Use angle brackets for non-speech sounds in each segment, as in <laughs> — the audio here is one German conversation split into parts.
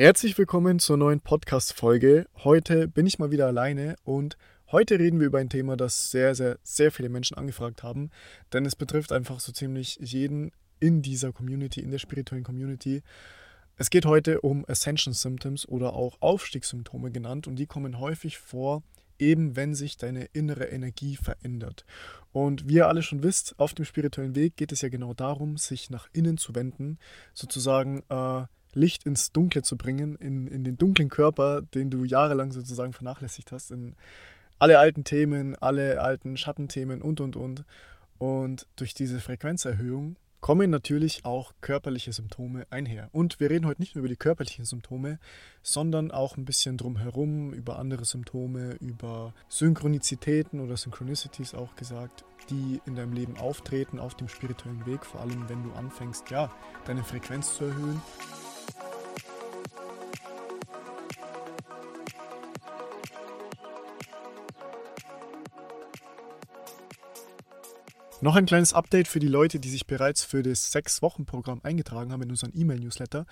Herzlich willkommen zur neuen Podcast-Folge. Heute bin ich mal wieder alleine und heute reden wir über ein Thema, das sehr, sehr, sehr viele Menschen angefragt haben, denn es betrifft einfach so ziemlich jeden in dieser Community, in der spirituellen Community. Es geht heute um Ascension Symptoms oder auch Aufstiegssymptome genannt und die kommen häufig vor, eben wenn sich deine innere Energie verändert. Und wie ihr alle schon wisst, auf dem spirituellen Weg geht es ja genau darum, sich nach innen zu wenden, sozusagen äh, Licht ins Dunkle zu bringen, in, in den dunklen Körper, den du jahrelang sozusagen vernachlässigt hast, in alle alten Themen, alle alten Schattenthemen und, und, und. Und durch diese Frequenzerhöhung kommen natürlich auch körperliche Symptome einher. Und wir reden heute nicht nur über die körperlichen Symptome, sondern auch ein bisschen drumherum, über andere Symptome, über Synchronizitäten oder Synchronicities auch gesagt, die in deinem Leben auftreten auf dem spirituellen Weg, vor allem wenn du anfängst, ja, deine Frequenz zu erhöhen. Noch ein kleines Update für die Leute, die sich bereits für das Sechs-Wochen-Programm eingetragen haben in unseren E-Mail-Newsletter.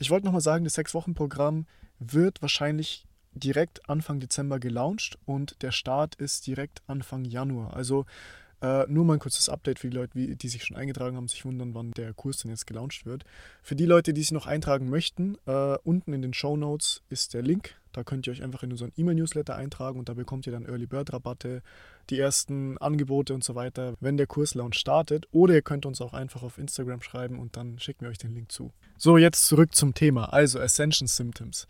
Ich wollte nochmal sagen, das Sechs-Wochen-Programm wird wahrscheinlich direkt Anfang Dezember gelauncht und der Start ist direkt Anfang Januar. Also äh, nur mal ein kurzes Update für die Leute, die sich schon eingetragen haben, sich wundern, wann der Kurs denn jetzt gelauncht wird. Für die Leute, die sich noch eintragen möchten, äh, unten in den Show Notes ist der Link. Da könnt ihr euch einfach in unseren E-Mail-Newsletter eintragen und da bekommt ihr dann Early Bird Rabatte, die ersten Angebote und so weiter, wenn der Kurslaunch startet. Oder ihr könnt uns auch einfach auf Instagram schreiben und dann schicken wir euch den Link zu. So, jetzt zurück zum Thema, also Ascension Symptoms.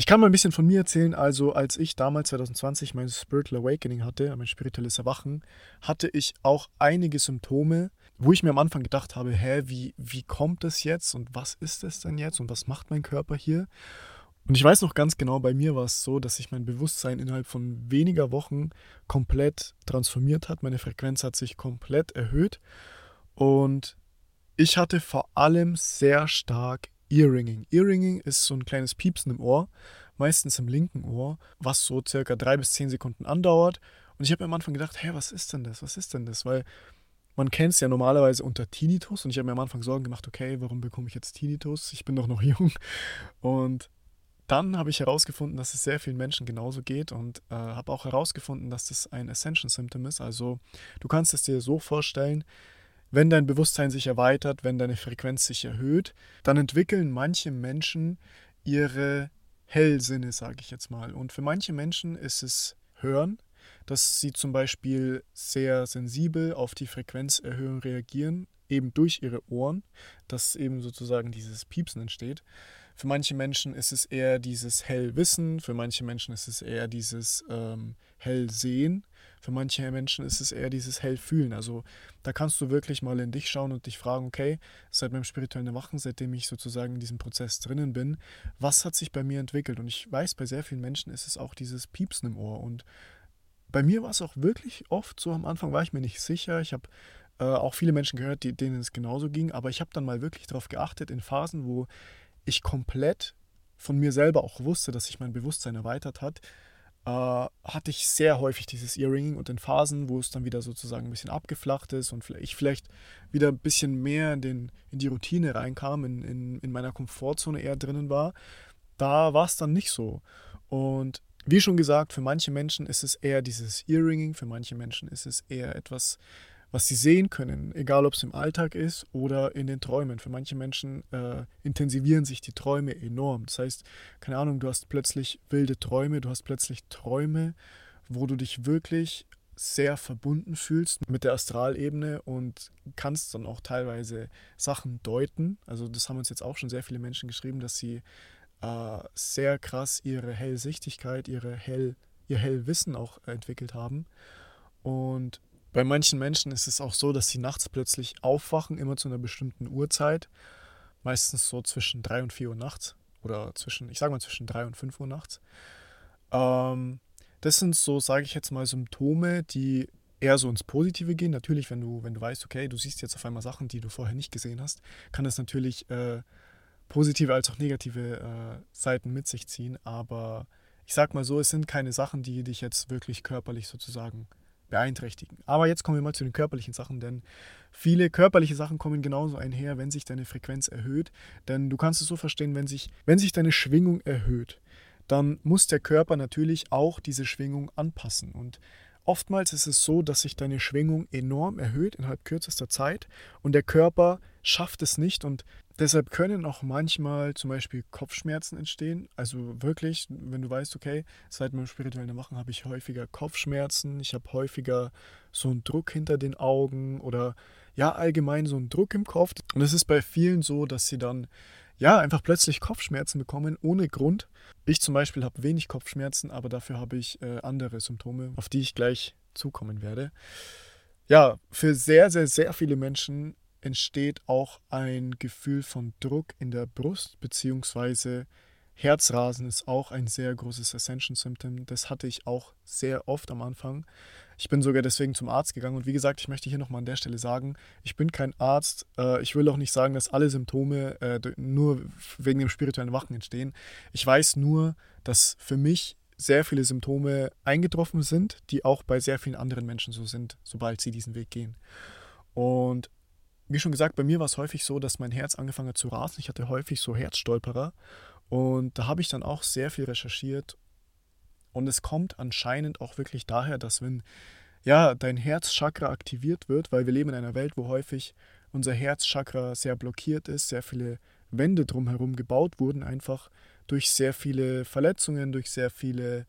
Ich kann mal ein bisschen von mir erzählen. Also, als ich damals 2020 mein Spiritual Awakening hatte, mein spirituelles Erwachen, hatte ich auch einige Symptome, wo ich mir am Anfang gedacht habe: Hä, wie, wie kommt das jetzt und was ist das denn jetzt und was macht mein Körper hier? Und ich weiß noch ganz genau, bei mir war es so, dass sich mein Bewusstsein innerhalb von weniger Wochen komplett transformiert hat. Meine Frequenz hat sich komplett erhöht und ich hatte vor allem sehr stark Earringing. Earringing ist so ein kleines Piepsen im Ohr, meistens im linken Ohr, was so circa drei bis zehn Sekunden andauert. Und ich habe mir am Anfang gedacht, hey, was ist denn das? Was ist denn das? Weil man kennt es ja normalerweise unter Tinnitus und ich habe mir am Anfang Sorgen gemacht, okay, warum bekomme ich jetzt Tinnitus? Ich bin doch noch <laughs> jung. Und dann habe ich herausgefunden, dass es sehr vielen Menschen genauso geht und äh, habe auch herausgefunden, dass das ein Ascension Symptom ist. Also du kannst es dir so vorstellen, wenn dein Bewusstsein sich erweitert, wenn deine Frequenz sich erhöht, dann entwickeln manche Menschen ihre Hellsinne, sage ich jetzt mal. Und für manche Menschen ist es Hören, dass sie zum Beispiel sehr sensibel auf die Frequenzerhöhung reagieren, eben durch ihre Ohren, dass eben sozusagen dieses Piepsen entsteht. Für manche Menschen ist es eher dieses Hellwissen, für manche Menschen ist es eher dieses ähm, Hellsehen, für manche Menschen ist es eher dieses Hellfühlen. Also da kannst du wirklich mal in dich schauen und dich fragen, okay, seit meinem spirituellen Erwachen, seitdem ich sozusagen in diesem Prozess drinnen bin, was hat sich bei mir entwickelt? Und ich weiß, bei sehr vielen Menschen ist es auch dieses Piepsen im Ohr. Und bei mir war es auch wirklich oft so, am Anfang war ich mir nicht sicher. Ich habe äh, auch viele Menschen gehört, die, denen es genauso ging, aber ich habe dann mal wirklich darauf geachtet, in Phasen, wo ich komplett von mir selber auch wusste, dass sich mein Bewusstsein erweitert hat, äh, hatte ich sehr häufig dieses Earringing und in Phasen, wo es dann wieder sozusagen ein bisschen abgeflacht ist und ich vielleicht wieder ein bisschen mehr in, den, in die Routine reinkam, in, in, in meiner Komfortzone eher drinnen war, da war es dann nicht so. Und wie schon gesagt, für manche Menschen ist es eher dieses Earringing, für manche Menschen ist es eher etwas was sie sehen können, egal ob es im Alltag ist oder in den Träumen. Für manche Menschen äh, intensivieren sich die Träume enorm. Das heißt, keine Ahnung, du hast plötzlich wilde Träume, du hast plötzlich Träume, wo du dich wirklich sehr verbunden fühlst mit der Astralebene und kannst dann auch teilweise Sachen deuten. Also das haben uns jetzt auch schon sehr viele Menschen geschrieben, dass sie äh, sehr krass ihre Hellsichtigkeit, ihre Hell, ihr Hellwissen auch entwickelt haben. Und bei manchen Menschen ist es auch so, dass sie nachts plötzlich aufwachen, immer zu einer bestimmten Uhrzeit. Meistens so zwischen 3 und 4 Uhr nachts. Oder zwischen, ich sage mal zwischen 3 und 5 Uhr nachts. Ähm, das sind so, sage ich jetzt mal, Symptome, die eher so ins Positive gehen. Natürlich, wenn du, wenn du weißt, okay, du siehst jetzt auf einmal Sachen, die du vorher nicht gesehen hast, kann das natürlich äh, positive als auch negative äh, Seiten mit sich ziehen. Aber ich sag mal so, es sind keine Sachen, die dich jetzt wirklich körperlich sozusagen beeinträchtigen. Aber jetzt kommen wir mal zu den körperlichen Sachen, denn viele körperliche Sachen kommen genauso einher, wenn sich deine Frequenz erhöht. Denn du kannst es so verstehen, wenn sich, wenn sich deine Schwingung erhöht, dann muss der Körper natürlich auch diese Schwingung anpassen. Und oftmals ist es so, dass sich deine Schwingung enorm erhöht innerhalb kürzester Zeit und der Körper schafft es nicht und deshalb können auch manchmal zum Beispiel Kopfschmerzen entstehen. Also wirklich, wenn du weißt, okay, seit meinem spirituellen Erwachen habe ich häufiger Kopfschmerzen, ich habe häufiger so einen Druck hinter den Augen oder ja, allgemein so einen Druck im Kopf. Und es ist bei vielen so, dass sie dann ja, einfach plötzlich Kopfschmerzen bekommen ohne Grund. Ich zum Beispiel habe wenig Kopfschmerzen, aber dafür habe ich äh, andere Symptome, auf die ich gleich zukommen werde. Ja, für sehr, sehr, sehr viele Menschen entsteht auch ein Gefühl von Druck in der Brust, beziehungsweise Herzrasen ist auch ein sehr großes Ascension-Symptom. Das hatte ich auch sehr oft am Anfang. Ich bin sogar deswegen zum Arzt gegangen und wie gesagt, ich möchte hier nochmal an der Stelle sagen, ich bin kein Arzt. Äh, ich will auch nicht sagen, dass alle Symptome äh, nur wegen dem spirituellen Wachen entstehen. Ich weiß nur, dass für mich sehr viele Symptome eingetroffen sind, die auch bei sehr vielen anderen Menschen so sind, sobald sie diesen Weg gehen. Und wie schon gesagt, bei mir war es häufig so, dass mein Herz angefangen hat zu rasen. Ich hatte häufig so Herzstolperer. Und da habe ich dann auch sehr viel recherchiert und es kommt anscheinend auch wirklich daher, dass wenn ja, dein Herzchakra aktiviert wird, weil wir leben in einer Welt, wo häufig unser Herzchakra sehr blockiert ist, sehr viele Wände drumherum gebaut wurden, einfach durch sehr viele Verletzungen, durch sehr viele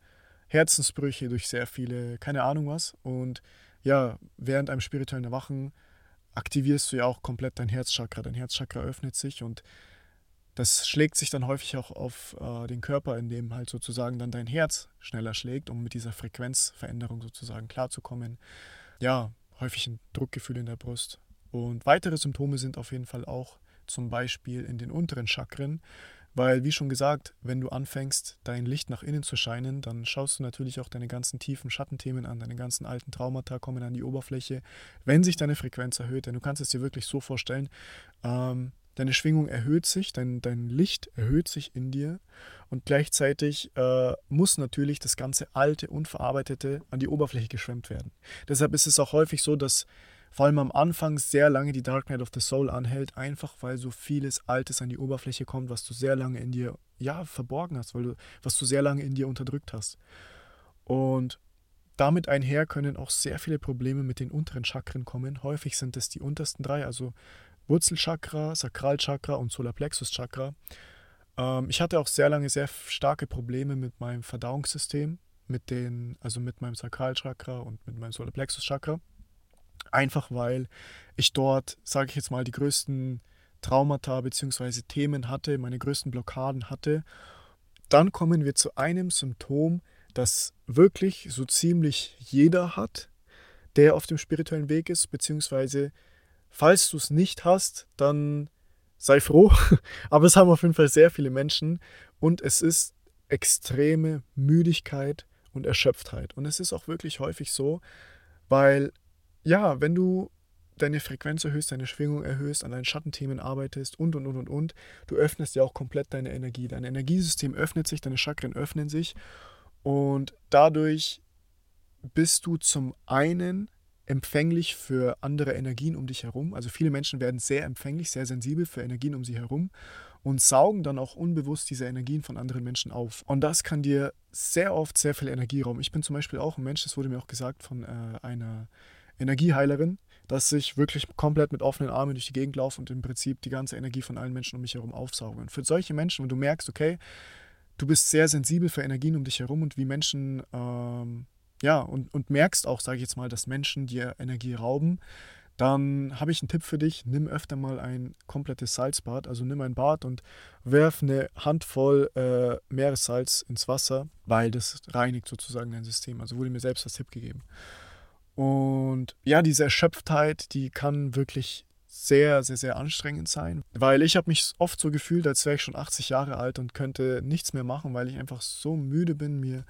Herzensbrüche, durch sehr viele, keine Ahnung was. Und ja, während einem spirituellen Erwachen aktivierst du ja auch komplett dein Herzchakra. Dein Herzchakra öffnet sich und das schlägt sich dann häufig auch auf äh, den Körper, in dem halt sozusagen dann dein Herz schneller schlägt, um mit dieser Frequenzveränderung sozusagen klarzukommen. Ja, häufig ein Druckgefühl in der Brust. Und weitere Symptome sind auf jeden Fall auch zum Beispiel in den unteren Chakren, weil, wie schon gesagt, wenn du anfängst, dein Licht nach innen zu scheinen, dann schaust du natürlich auch deine ganzen tiefen Schattenthemen an, deine ganzen alten Traumata kommen an die Oberfläche, wenn sich deine Frequenz erhöht. Denn du kannst es dir wirklich so vorstellen, ähm, deine Schwingung erhöht sich, dein, dein Licht erhöht sich in dir und gleichzeitig äh, muss natürlich das ganze Alte, Unverarbeitete an die Oberfläche geschwemmt werden. Deshalb ist es auch häufig so, dass vor allem am Anfang sehr lange die Dark Night of the Soul anhält, einfach weil so vieles Altes an die Oberfläche kommt, was du sehr lange in dir ja, verborgen hast, weil du, was du sehr lange in dir unterdrückt hast. Und damit einher können auch sehr viele Probleme mit den unteren Chakren kommen. Häufig sind es die untersten drei, also Wurzelchakra, Sakralchakra und Solarplexuschakra. Ähm, ich hatte auch sehr lange sehr starke Probleme mit meinem Verdauungssystem, mit den, also mit meinem Sakralchakra und mit meinem Solarplexuschakra. Einfach weil ich dort, sage ich jetzt mal, die größten Traumata bzw. Themen hatte, meine größten Blockaden hatte. Dann kommen wir zu einem Symptom, das wirklich so ziemlich jeder hat, der auf dem spirituellen Weg ist, beziehungsweise Falls du es nicht hast, dann sei froh. <laughs> Aber es haben auf jeden Fall sehr viele Menschen und es ist extreme Müdigkeit und Erschöpftheit. Und es ist auch wirklich häufig so, weil ja, wenn du deine Frequenz erhöhst, deine Schwingung erhöhst, an deinen Schattenthemen arbeitest und und und und und, du öffnest ja auch komplett deine Energie. Dein Energiesystem öffnet sich, deine Chakren öffnen sich und dadurch bist du zum einen empfänglich für andere Energien um dich herum. Also viele Menschen werden sehr empfänglich, sehr sensibel für Energien um sie herum und saugen dann auch unbewusst diese Energien von anderen Menschen auf. Und das kann dir sehr oft sehr viel Energie rauben. Ich bin zum Beispiel auch ein Mensch, das wurde mir auch gesagt von äh, einer Energieheilerin, dass ich wirklich komplett mit offenen Armen durch die Gegend laufe und im Prinzip die ganze Energie von allen Menschen um mich herum aufsauge. Und für solche Menschen, wenn du merkst, okay, du bist sehr sensibel für Energien um dich herum und wie Menschen ähm, ja, und, und merkst auch, sage ich jetzt mal, dass Menschen dir Energie rauben, dann habe ich einen Tipp für dich. Nimm öfter mal ein komplettes Salzbad. Also nimm ein Bad und werf eine Handvoll äh, Meeressalz ins Wasser, weil das reinigt sozusagen dein System. Also wurde mir selbst das Tipp gegeben. Und ja, diese Erschöpftheit, die kann wirklich sehr, sehr, sehr anstrengend sein, weil ich habe mich oft so gefühlt, als wäre ich schon 80 Jahre alt und könnte nichts mehr machen, weil ich einfach so müde bin, mir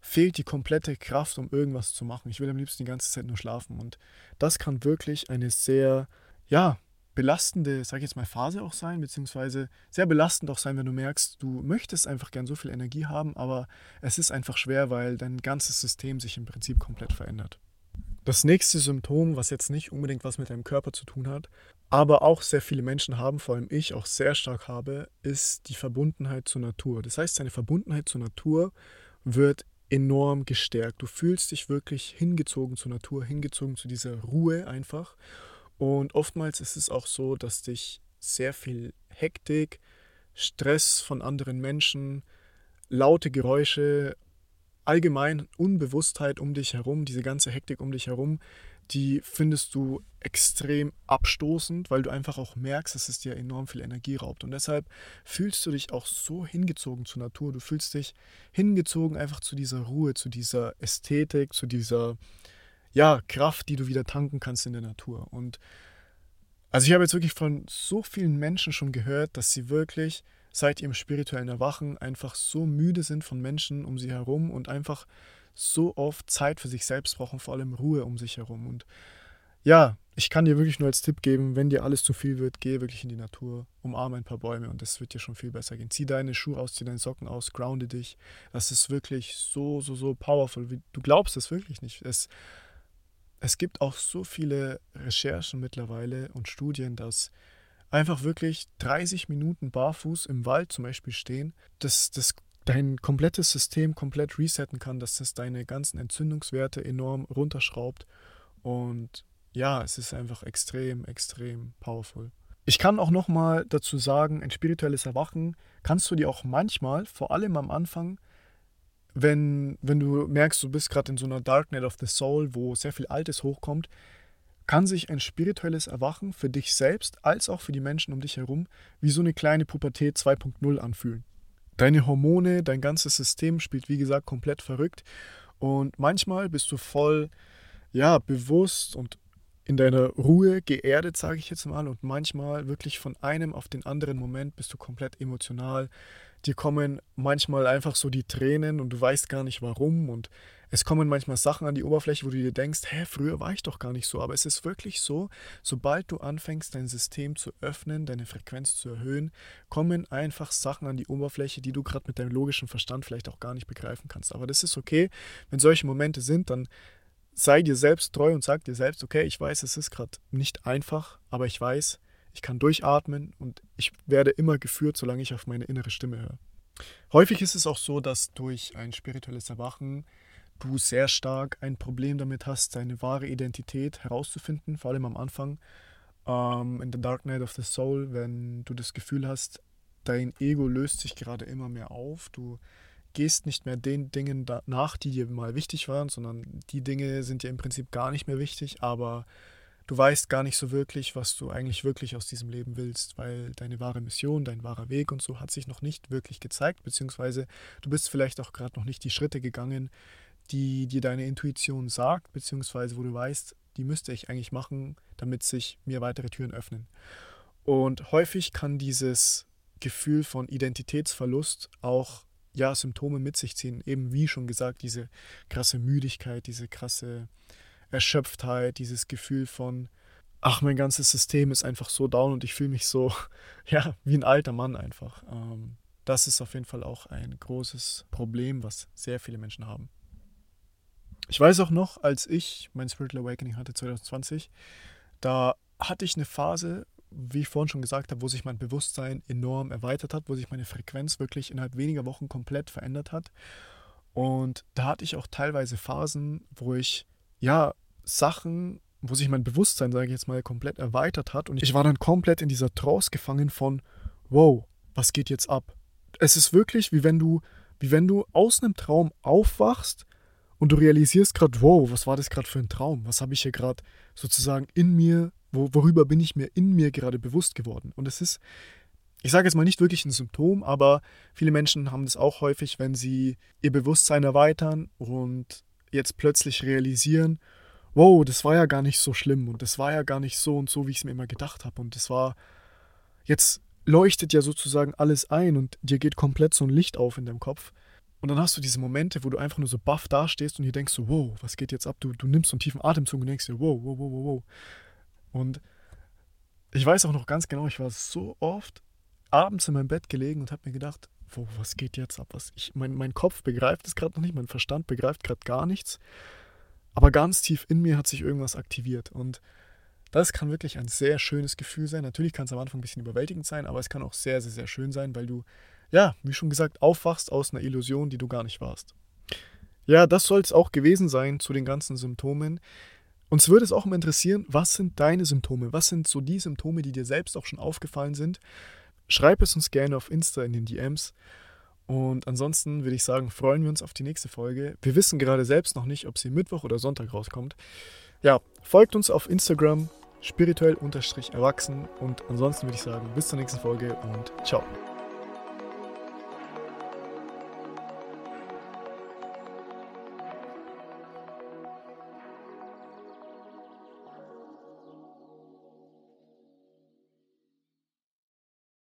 fehlt die komplette Kraft, um irgendwas zu machen. Ich will am liebsten die ganze Zeit nur schlafen. Und das kann wirklich eine sehr, ja, belastende, sag ich jetzt mal, Phase auch sein, beziehungsweise sehr belastend auch sein, wenn du merkst, du möchtest einfach gern so viel Energie haben, aber es ist einfach schwer, weil dein ganzes System sich im Prinzip komplett verändert. Das nächste Symptom, was jetzt nicht unbedingt was mit deinem Körper zu tun hat, aber auch sehr viele Menschen haben, vor allem ich auch sehr stark habe, ist die Verbundenheit zur Natur. Das heißt, deine Verbundenheit zur Natur wird enorm gestärkt. Du fühlst dich wirklich hingezogen zur Natur, hingezogen zu dieser Ruhe einfach. Und oftmals ist es auch so, dass dich sehr viel Hektik, Stress von anderen Menschen, laute Geräusche, allgemein Unbewusstheit um dich herum, diese ganze Hektik um dich herum, die findest du extrem abstoßend, weil du einfach auch merkst, dass es dir enorm viel Energie raubt. Und deshalb fühlst du dich auch so hingezogen zur Natur. Du fühlst dich hingezogen einfach zu dieser Ruhe, zu dieser Ästhetik, zu dieser ja, Kraft, die du wieder tanken kannst in der Natur. Und also ich habe jetzt wirklich von so vielen Menschen schon gehört, dass sie wirklich seit ihrem spirituellen Erwachen einfach so müde sind von Menschen um sie herum und einfach so oft Zeit für sich selbst brauchen, vor allem Ruhe um sich herum. Und ja, ich kann dir wirklich nur als Tipp geben, wenn dir alles zu viel wird, geh wirklich in die Natur, umarme ein paar Bäume und das wird dir schon viel besser gehen. Zieh deine Schuhe aus, zieh deine Socken aus, grounde dich. Das ist wirklich so, so, so powerful. Du glaubst es wirklich nicht. Es, es gibt auch so viele Recherchen mittlerweile und Studien, dass einfach wirklich 30 Minuten barfuß im Wald zum Beispiel stehen, das, das dein komplettes System komplett resetten kann, dass das deine ganzen Entzündungswerte enorm runterschraubt. Und ja, es ist einfach extrem, extrem powerful. Ich kann auch nochmal dazu sagen, ein spirituelles Erwachen kannst du dir auch manchmal, vor allem am Anfang, wenn, wenn du merkst, du bist gerade in so einer Darknet of the Soul, wo sehr viel Altes hochkommt, kann sich ein spirituelles Erwachen für dich selbst als auch für die Menschen um dich herum wie so eine kleine Pubertät 2.0 anfühlen. Deine Hormone, dein ganzes System spielt wie gesagt komplett verrückt und manchmal bist du voll ja, bewusst und in deiner Ruhe geerdet, sage ich jetzt mal, und manchmal wirklich von einem auf den anderen Moment bist du komplett emotional. Dir kommen manchmal einfach so die Tränen und du weißt gar nicht warum und es kommen manchmal Sachen an die Oberfläche, wo du dir denkst, hä, früher war ich doch gar nicht so. Aber es ist wirklich so, sobald du anfängst, dein System zu öffnen, deine Frequenz zu erhöhen, kommen einfach Sachen an die Oberfläche, die du gerade mit deinem logischen Verstand vielleicht auch gar nicht begreifen kannst. Aber das ist okay. Wenn solche Momente sind, dann sei dir selbst treu und sag dir selbst, okay, ich weiß, es ist gerade nicht einfach, aber ich weiß, ich kann durchatmen und ich werde immer geführt, solange ich auf meine innere Stimme höre. Häufig ist es auch so, dass durch ein spirituelles Erwachen du sehr stark ein Problem damit hast, deine wahre Identität herauszufinden, vor allem am Anfang. Ähm, in The Dark Night of the Soul, wenn du das Gefühl hast, dein Ego löst sich gerade immer mehr auf, du gehst nicht mehr den Dingen nach, die dir mal wichtig waren, sondern die Dinge sind dir im Prinzip gar nicht mehr wichtig, aber du weißt gar nicht so wirklich, was du eigentlich wirklich aus diesem Leben willst, weil deine wahre Mission, dein wahrer Weg und so hat sich noch nicht wirklich gezeigt, beziehungsweise du bist vielleicht auch gerade noch nicht die Schritte gegangen, die dir deine Intuition sagt, beziehungsweise wo du weißt, die müsste ich eigentlich machen, damit sich mir weitere Türen öffnen. Und häufig kann dieses Gefühl von Identitätsverlust auch ja, Symptome mit sich ziehen. Eben wie schon gesagt, diese krasse Müdigkeit, diese krasse Erschöpftheit, dieses Gefühl von, ach, mein ganzes System ist einfach so down und ich fühle mich so, <laughs> ja, wie ein alter Mann einfach. Ähm, das ist auf jeden Fall auch ein großes Problem, was sehr viele Menschen haben. Ich weiß auch noch, als ich mein Spiritual Awakening hatte 2020, da hatte ich eine Phase, wie ich vorhin schon gesagt habe, wo sich mein Bewusstsein enorm erweitert hat, wo sich meine Frequenz wirklich innerhalb weniger Wochen komplett verändert hat. Und da hatte ich auch teilweise Phasen, wo ich ja Sachen, wo sich mein Bewusstsein, sage ich jetzt mal, komplett erweitert hat. Und ich war dann komplett in dieser Trance gefangen von, wow, was geht jetzt ab? Es ist wirklich wie wenn du, wie wenn du aus einem Traum aufwachst und du realisierst gerade, wow, was war das gerade für ein Traum? Was habe ich hier gerade sozusagen in mir, wo, worüber bin ich mir in mir gerade bewusst geworden? Und es ist, ich sage jetzt mal nicht wirklich ein Symptom, aber viele Menschen haben das auch häufig, wenn sie ihr Bewusstsein erweitern und jetzt plötzlich realisieren, wow, das war ja gar nicht so schlimm und das war ja gar nicht so und so, wie ich es mir immer gedacht habe. Und das war, jetzt leuchtet ja sozusagen alles ein und dir geht komplett so ein Licht auf in deinem Kopf. Und dann hast du diese Momente, wo du einfach nur so baff dastehst und dir denkst so, wow, was geht jetzt ab? Du, du nimmst so einen tiefen Atemzug und denkst dir, wow, wow, wow, wow, wow. Und ich weiß auch noch ganz genau, ich war so oft abends in meinem Bett gelegen und habe mir gedacht, wow, was geht jetzt ab? Was ich, mein, mein Kopf begreift es gerade noch nicht, mein Verstand begreift gerade gar nichts. aber ganz tief in mir hat sich irgendwas aktiviert. Und das kann wirklich ein sehr schönes Gefühl sein. Natürlich kann es am Anfang ein bisschen überwältigend sein, aber es kann auch sehr, sehr, sehr schön sein, weil du, ja, wie schon gesagt, aufwachst aus einer Illusion, die du gar nicht warst. Ja, das soll es auch gewesen sein zu den ganzen Symptomen. Uns würde es auch mal interessieren, was sind deine Symptome? Was sind so die Symptome, die dir selbst auch schon aufgefallen sind? Schreib es uns gerne auf Insta in den DMs. Und ansonsten würde ich sagen, freuen wir uns auf die nächste Folge. Wir wissen gerade selbst noch nicht, ob sie Mittwoch oder Sonntag rauskommt. Ja, folgt uns auf Instagram spirituell-erwachsen und ansonsten würde ich sagen, bis zur nächsten Folge und ciao.